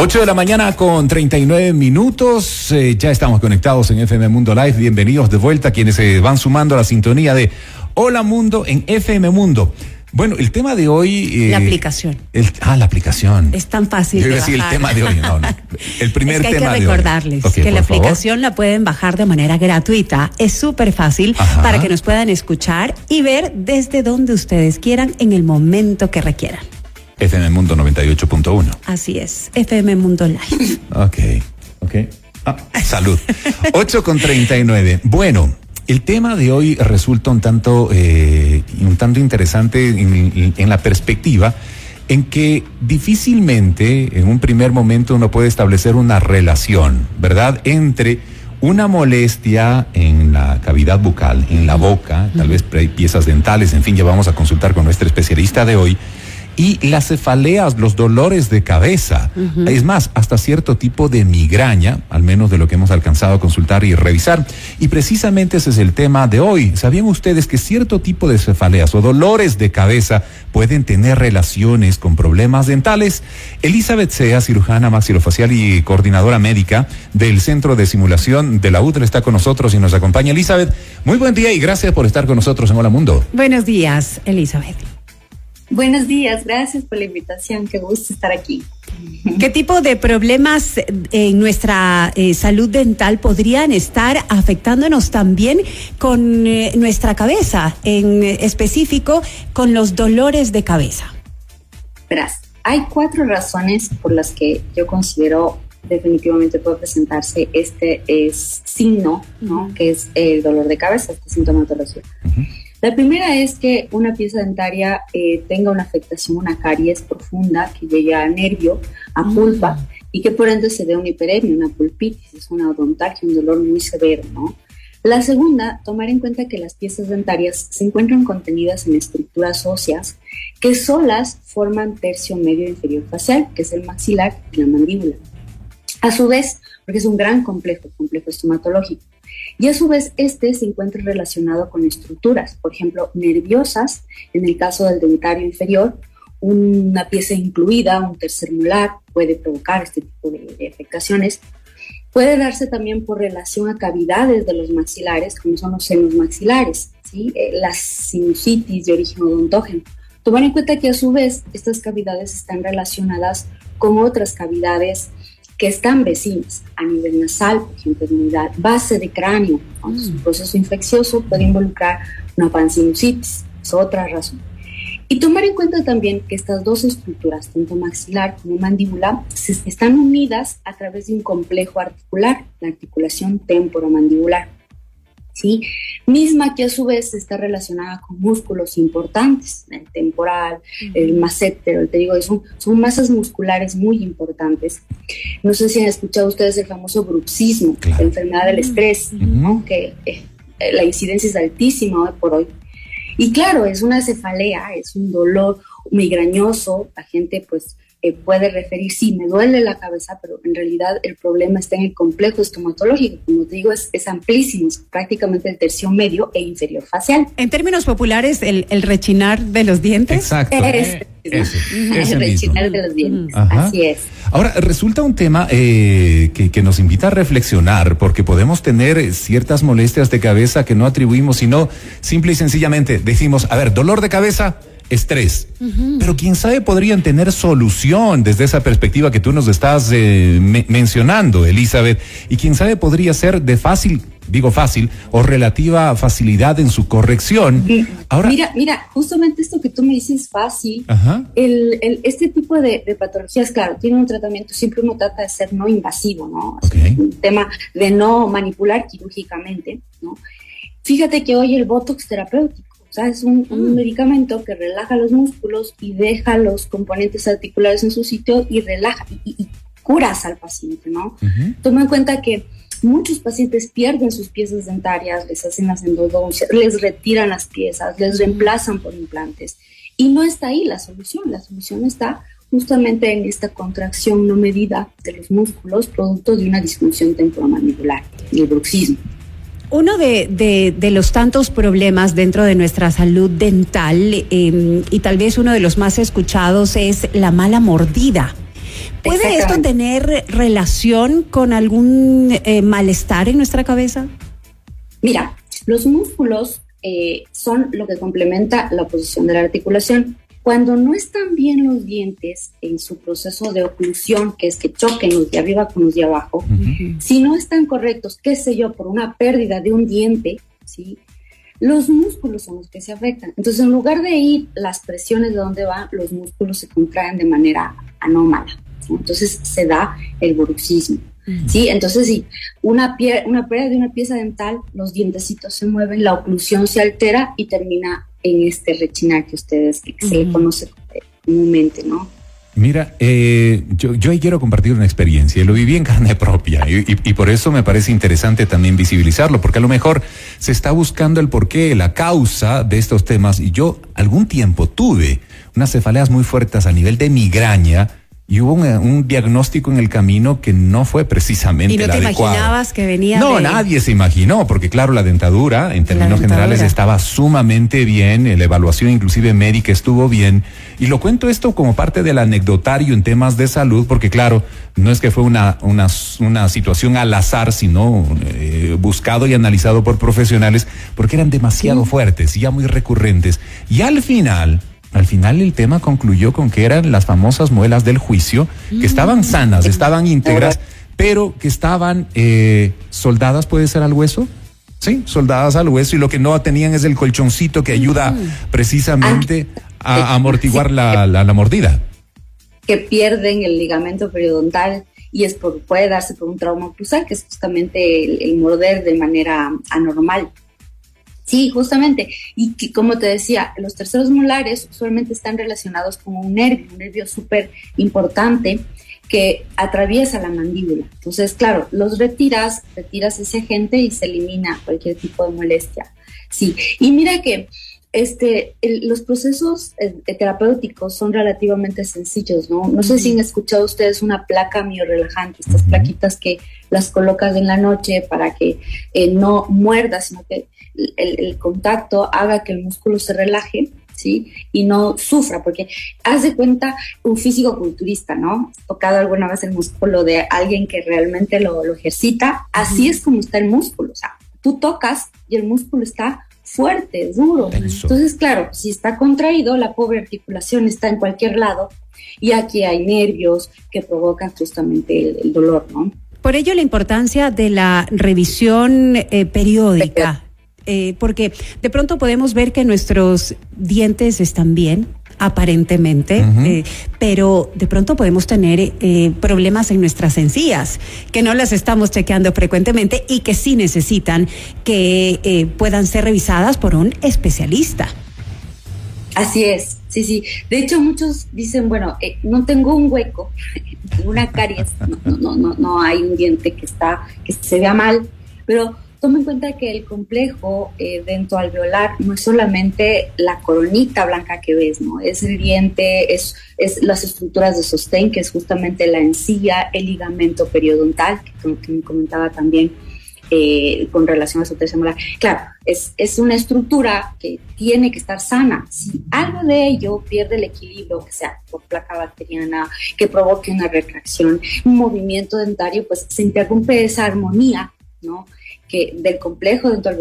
8 de la mañana con 39 minutos. Eh, ya estamos conectados en FM Mundo Live. Bienvenidos de vuelta quienes se van sumando a la sintonía de Hola Mundo en FM Mundo. Bueno, el tema de hoy. Eh, la aplicación. ah, la aplicación. Es tan fácil. Yo decir el tema de hoy. No, no. El primer es que tema hay que recordarles que la aplicación la pueden bajar de manera gratuita. Es súper fácil para que nos puedan escuchar y ver desde donde ustedes quieran en el momento que requieran. FM Mundo 98.1. Así es, FM Mundo Live. ok, ok. Ah, salud. 8 con 39. Bueno, el tema de hoy resulta un tanto, eh, un tanto interesante en, la perspectiva en que difícilmente en un primer momento uno puede establecer una relación, ¿verdad?, entre una molestia en la cavidad bucal, en la boca, tal vez piezas dentales, en fin, ya vamos a consultar con nuestra especialista de hoy, y las cefaleas, los dolores de cabeza. Es más, hasta cierto tipo de migraña, al menos de lo que hemos alcanzado a consultar y revisar. Y precisamente ese es el tema de hoy. ¿Sabían ustedes que cierto tipo de cefaleas o dolores de cabeza pueden tener relaciones con problemas dentales? Elizabeth Sea, cirujana maxilofacial y coordinadora médica del Centro de Simulación de la UTL, está con nosotros y nos acompaña. Elizabeth, muy buen día y gracias por estar con nosotros en Hola Mundo. Buenos días, Elizabeth. Buenos días, gracias por la invitación, qué gusto estar aquí. ¿Qué tipo de problemas en nuestra eh, salud dental podrían estar afectándonos también con eh, nuestra cabeza, en específico con los dolores de cabeza? Verás, hay cuatro razones por las que yo considero definitivamente puede presentarse este es signo, ¿no? Que es el dolor de cabeza, este sintomatología. La primera es que una pieza dentaria eh, tenga una afectación, una caries profunda que llegue a nervio, a mm. pulpa, y que por ende se dé una hiperemia, una pulpitis, es una odontalgia, un dolor muy severo, ¿no? La segunda, tomar en cuenta que las piezas dentarias se encuentran contenidas en estructuras óseas que solas forman tercio medio inferior facial, que es el maxilar y la mandíbula. A su vez, porque es un gran complejo, complejo estomatológico. Y a su vez, este se encuentra relacionado con estructuras, por ejemplo, nerviosas, en el caso del dentario inferior, una pieza incluida, un tercer molar, puede provocar este tipo de, afectaciones. Puede darse también por relación a cavidades de los maxilares, como son los senos maxilares, ¿sí? Eh, las sinusitis de origen odontógeno. Tomar en cuenta que a su vez estas cavidades están relacionadas con otras cavidades que están vecinas a nivel nasal, por ejemplo, unidad base de cráneo. Mm. Un proceso infeccioso puede involucrar una pansinusitis, es otra razón. Y tomar en cuenta también que estas dos estructuras, tanto maxilar como mandíbula, están unidas a través de un complejo articular, la articulación temporomandibular. ¿Sí? Misma que a su vez está relacionada con músculos importantes, el temporal, el macétero, el digo, son, son masas musculares muy importantes. No sé si han escuchado ustedes el famoso bruxismo, la enfermedad del estrés, que eh, la incidencia es altísima hoy por hoy. Y claro, es una cefalea, es un dolor migrañoso, la gente pues eh, puede referir, sí, me duele la cabeza, pero en realidad el problema está en el complejo estomatológico. Como te digo, es, amplísimo, es prácticamente el tercio medio e inferior facial. En términos populares, el, rechinar de los dientes. Exacto. Es, el rechinar de los dientes. Así es. Ahora, resulta un tema eh, que, que, nos invita a reflexionar, porque podemos tener ciertas molestias de cabeza que no atribuimos, sino simple y sencillamente decimos, a ver, dolor de cabeza estrés. Pero quién sabe podrían tener solución desde esa perspectiva que tú nos estás eh, mencionando, Elizabeth. Y quién sabe podría ser de fácil, digo fácil, o relativa facilidad en su corrección. Ahora, mira, mira, justamente esto que tú me dices fácil, el, el, este tipo de, patologías, claro, tiene un tratamiento, siempre uno trata de ser no invasivo, ¿no? un tema de no manipular quirúrgicamente, ¿no? Fíjate que hoy el Botox terapéutico es un, mm. medicamento que relaja los músculos y deja los componentes articulares en su sitio y relaja y, curas al paciente, ¿no? Toma en cuenta que muchos pacientes pierden sus piezas dentarias, les hacen las endodoncias, les retiran las piezas, les reemplazan por implantes. Y no está ahí la solución, la solución está justamente en esta contracción no medida de los músculos producto de una disfunción temporomandibular, el bruxismo. Uno de, los tantos problemas dentro de nuestra salud dental em, y tal vez uno de los más escuchados es la mala mordida. ¿Puede esto tener relación con algún eh, malestar en nuestra cabeza? Mira, los músculos eh, son lo que complementa la posición de la articulación. Cuando no están bien los dientes en su proceso de oclusión, que es que choquen los de arriba con los de abajo, si no están correctos, qué sé yo, por una pérdida de un diente, ¿sí? los músculos son los que se afectan. Entonces, en lugar de ir las presiones de donde van, los músculos se contraen de manera anómala. Entonces, se da el bruxismo. ¿Sí? Entonces, si una, una pérdida de una pieza dental, los dientecitos se mueven, la oclusión se altera y termina en este rechinar que ustedes, que se le conoce comúnmente, ¿no? Mira, eh, yo, yo ahí quiero compartir una experiencia, lo viví en carne propia y, por eso me parece interesante también visibilizarlo, porque a lo mejor se está buscando el porqué, la causa de estos temas y yo algún tiempo tuve unas cefaleas muy fuertes a nivel de migraña y hubo un, diagnóstico en el camino que no fue precisamente ¿Y no te imaginabas que venía No, nadie se imaginó, porque claro, la dentadura, en términos generales, estaba sumamente bien, la evaluación inclusive médica estuvo bien, y lo cuento esto como parte del anecdotario en temas de salud, porque claro, no es que fue una, una, una situación al azar, sino eh, buscado y analizado por profesionales, porque eran demasiado fuertes y ya muy recurrentes. Y al final al final el tema concluyó con que eran las famosas muelas del juicio, que estaban sanas, estaban íntegras, pero que estaban eh, soldadas, puede ser al hueso. Sí, soldadas al hueso y lo que no tenían es el colchoncito que ayuda precisamente a, amortiguar la, la, mordida. Que pierden el ligamento periodontal y es por, puede darse por un trauma cruzal, que es justamente el morder de manera anormal. Sí, justamente. Y que, como te decía, los terceros molares usualmente están relacionados con un nervio, un nervio súper importante que atraviesa la mandíbula. Entonces, claro, los retiras, retiras ese agente y se elimina cualquier tipo de molestia. Sí, y mira que este, los procesos eh, terapéuticos son relativamente sencillos, ¿no? No sé si han escuchado ustedes una placa miorelajante, estas plaquitas que las colocas en la noche para que eh, no muerda, sino que el, contacto haga que el músculo se relaje, ¿sí? Y no sufra, porque haz de cuenta un físico culturista, ¿no? Tocado alguna vez el músculo de alguien que realmente lo, ejercita, así es como está el músculo, o sea, tú tocas y el músculo está fuerte, duro. Entonces, claro, si está contraído, la pobre articulación está en cualquier lado y aquí hay nervios que provocan justamente el, dolor, ¿no? Por ello la importancia de la revisión eh, periódica eh, porque de pronto podemos ver que nuestros dientes están bien, aparentemente, eh, pero de pronto podemos tener eh, problemas en nuestras encías, que no las estamos chequeando frecuentemente y que sí necesitan que puedan ser revisadas por un especialista. Así es, sí, sí. De hecho, muchos dicen, bueno, no tengo un hueco, una caries, no, no, no, no hay un diente que está, que se vea mal, pero Toma en cuenta que el complejo eh, dentoalveolar no es solamente la coronita blanca que ves, ¿no? Es el diente, es, es las estructuras de sostén, que es justamente la encía, el ligamento periodontal, que, me comentaba también eh, con relación a su tercer molar. Claro, es, es una estructura que tiene que estar sana. Si algo de ello pierde el equilibrio, que sea por placa bacteriana, que provoque una retracción, un movimiento dentario, pues se interrumpe esa armonía, ¿no? Que del complejo dental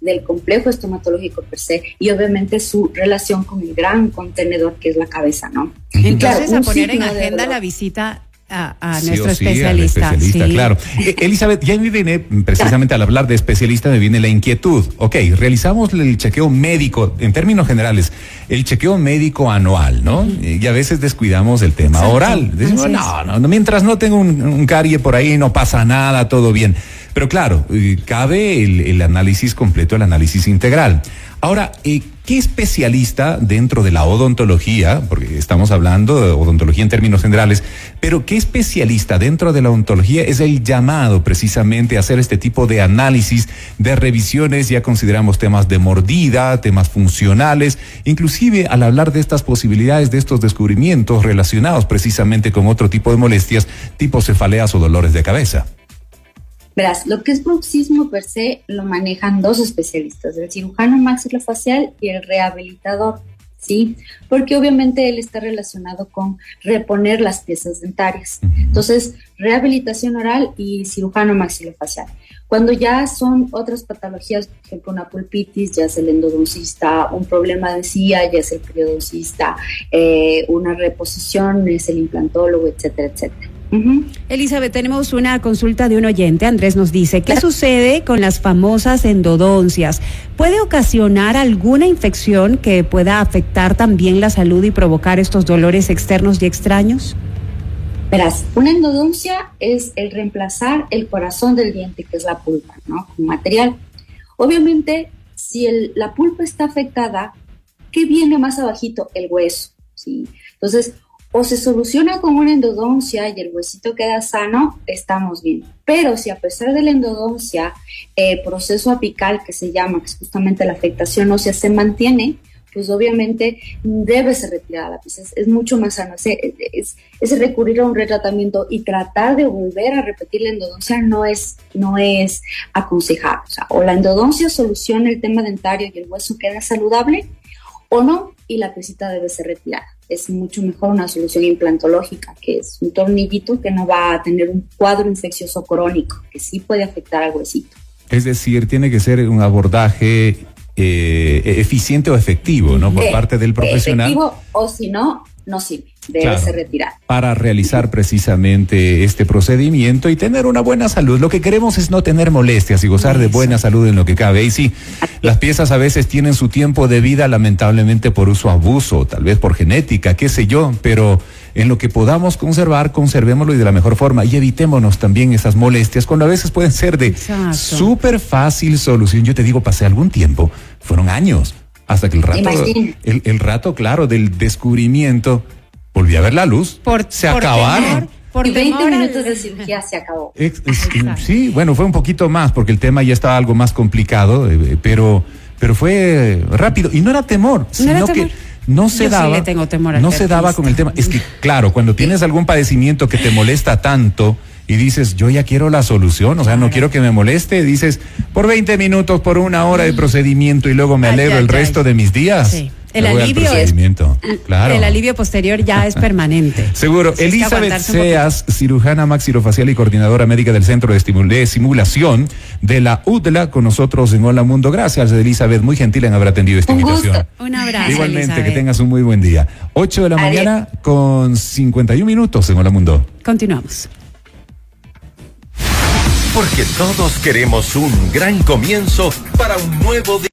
del complejo estomatológico per se y obviamente su relación con el gran contenedor que es la cabeza, ¿no? Entonces, a poner en agenda la visita a, nuestro especialista. Claro. Eh, Elizabeth, ya me viene, precisamente al hablar de especialista, me viene la inquietud. Ok, realizamos el chequeo médico, en términos generales, el chequeo médico anual, ¿no? Y a veces descuidamos el tema oral. Decimos, no, no, mientras no tengo un, un carie por ahí, no pasa nada, todo bien. Pero claro, eh, cabe el, análisis completo, el análisis integral. Ahora, eh, ¿qué especialista dentro de la odontología, porque estamos hablando de odontología en términos generales, pero qué especialista dentro de la odontología es el llamado precisamente a hacer este tipo de análisis, de revisiones? Ya consideramos temas de mordida, temas funcionales, inclusive al hablar de estas posibilidades, de estos descubrimientos relacionados precisamente con otro tipo de molestias, tipo cefaleas o dolores de cabeza. Verás, lo que es bruxismo per se lo manejan dos especialistas, el cirujano maxilofacial y el rehabilitador. ¿sí? Porque obviamente él está relacionado con reponer las piezas dentarias. Entonces, rehabilitación oral y cirujano maxilofacial. Cuando ya son otras patologías, por ejemplo, una pulpitis, ya es el endodoncista, un problema de encía, ya es el periodoncista, eh, una reposición es el implantólogo, etcétera, etcétera. Elizabeth, tenemos una consulta de un oyente. Andrés nos dice, ¿qué sucede con las famosas endodoncias? ¿Puede ocasionar alguna infección que pueda afectar también la salud y provocar estos dolores externos y extraños? Verás, una endodoncia es el reemplazar el corazón del diente, que es la pulpa, ¿no? Un material. Obviamente, si la pulpa está afectada, ¿qué viene más abajito? El hueso, ¿sí? Entonces, o se soluciona con una endodoncia y el huesito queda sano, estamos bien. Pero si a pesar de la endodoncia, el proceso apical que se llama, que es justamente la afectación ósea, se mantiene, pues obviamente debe ser retirada. Pues es, mucho más sano. Es, es, recurrir a un retratamiento y tratar de volver a repetir la endodoncia no es, no es aconsejable. O, o la endodoncia soluciona el tema dentario y el hueso queda saludable o no, y la piecita debe ser retirada. Es mucho mejor una solución implantológica, que es un tornillito que no va a tener un cuadro infeccioso crónico, que sí puede afectar al huesito. Es decir, tiene que ser un abordaje eh, eficiente o efectivo, ¿no? Por parte del profesional. Efectivo o si no, no sirve, debe ser retirado. Para realizar precisamente este procedimiento y tener una buena salud. Lo que queremos es no tener molestias y gozar de buena salud en lo que cabe. Y sí, las piezas a veces tienen su tiempo de vida lamentablemente por uso abuso, tal vez por genética, qué sé yo, pero en lo que podamos conservar, conservémoslo y de la mejor forma y evitémonos también esas molestias cuando a veces pueden ser de súper fácil solución. Yo te digo, pasé algún tiempo, fueron años, hasta que el rato, el, rato, claro, del descubrimiento volví a ver la luz. Por, se acabaron. por 20 minutos de cirugía se acabó. sí, bueno, fue un poquito más porque el tema ya estaba algo más complicado, eh, pero, pero fue rápido y no era temor, sino que no se daba. no se daba con el tema. Es que, claro, cuando tienes algún padecimiento que te molesta tanto y dices, yo ya quiero la solución, o sea, no quiero que me moleste, dices, por 20 minutos, por una hora de procedimiento y luego me alegro el resto de mis días. El alivio, es, claro. el alivio posterior ya es permanente. Seguro. Elizabeth Seas, cirujana maxilofacial y coordinadora médica del Centro de, Simulación de la UDLA, con nosotros en Hola Mundo. Gracias, Elizabeth. Muy gentil en haber atendido esta invitación. Un abrazo. Igualmente, que tengas un muy buen día. 8 de la mañana con 51 minutos en Hola Mundo. Continuamos. Porque todos queremos un gran comienzo para un nuevo día.